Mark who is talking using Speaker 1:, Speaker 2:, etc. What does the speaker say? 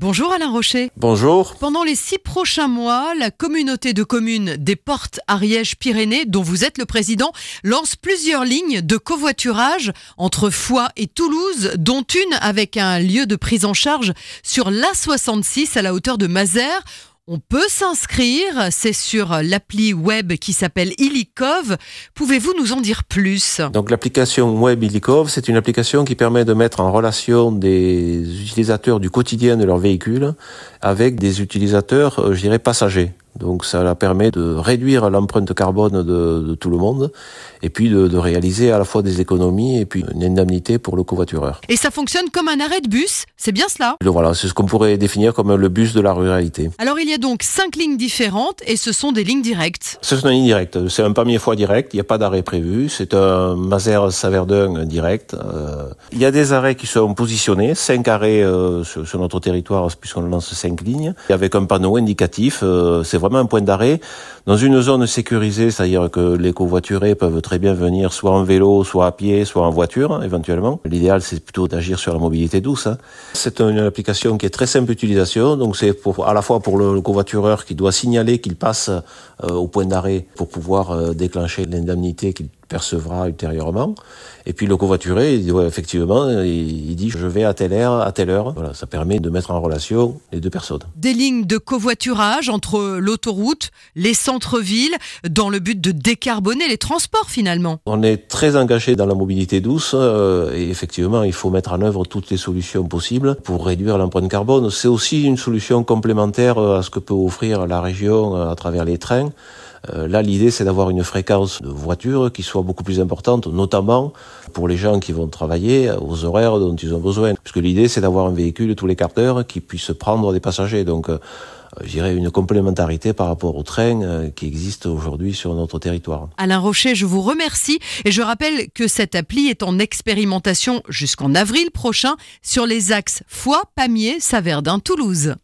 Speaker 1: Bonjour Alain Rocher.
Speaker 2: Bonjour.
Speaker 1: Pendant les six prochains mois, la communauté de communes des Portes Ariège-Pyrénées, dont vous êtes le président, lance plusieurs lignes de covoiturage entre Foix et Toulouse, dont une avec un lieu de prise en charge sur l'A66 à la hauteur de Mazères. On peut s'inscrire, c'est sur l'appli web qui s'appelle Illikov. Pouvez-vous nous en dire plus?
Speaker 2: Donc l'application web Illikov, c'est une application qui permet de mettre en relation des utilisateurs du quotidien de leur véhicule avec des utilisateurs, euh, je dirais, passagers. Donc ça la permet de réduire l'empreinte carbone de, de, tout le monde et puis de, de, réaliser à la fois des économies et puis une indemnité pour le covoitureur.
Speaker 1: Et ça fonctionne comme un arrêt de bus, c'est bien cela?
Speaker 2: Voilà, c'est ce qu'on pourrait définir comme le bus de la ruralité.
Speaker 1: Alors il y a donc cinq lignes différentes et ce sont des lignes directes.
Speaker 2: Ce sont des lignes directes. C'est un premier fois direct, il n'y a pas d'arrêt prévu. C'est un Mazères-Saverdun direct. Euh, il y a des arrêts qui sont positionnés, cinq arrêts euh, sur, sur, notre territoire puisqu'on lance cinq lignes, avec un panneau indicatif. Euh, c'est vraiment un point d'arrêt dans une zone sécurisée, c'est-à-dire que les covoiturés peuvent très bien venir soit en vélo, soit à pied, soit en voiture, éventuellement. L'idéal, c'est plutôt d'agir sur la mobilité douce. Hein. C'est une application qui est très simple d'utilisation, donc c'est à la fois pour le, covoitureur qui doit signaler qu'il passe euh, au point d'arrêt pour pouvoir euh, déclencher l'indemnité qu'il percevra ultérieurement. Et puis le covoituré, il dit, ouais, effectivement, il, dit je vais à telle heure, à telle heure. Voilà, ça permet de mettre en relation les deux personnes.
Speaker 1: Des lignes de covoiturage entre l'autoroute, les centres-villes, dans le but de décarboner les transports finalement.
Speaker 2: On est très engagé dans la mobilité douce euh, et effectivement, il faut mettre en œuvre toutes les solutions possibles pour réduire l'empreinte carbone. C'est aussi une solution complémentaire à ce que peut offrir la région à travers les trains. Euh, là, l'idée, c'est d'avoir une fréquence de voitures qui soit beaucoup plus importante, notamment pour les gens qui vont travailler aux horaires dont ils ont besoin. Puisque l'idée, c'est d'avoir un véhicule tous les quarts d'heure qui puisse prendre des passagers. Donc, euh, je dirais une complémentarité par rapport au train euh, qui existe aujourd'hui sur notre territoire.
Speaker 1: Alain Rocher, je vous remercie et je rappelle que cette appli est en expérimentation jusqu'en avril prochain sur les axes Foix, Pamiers, Saverdin, Toulouse.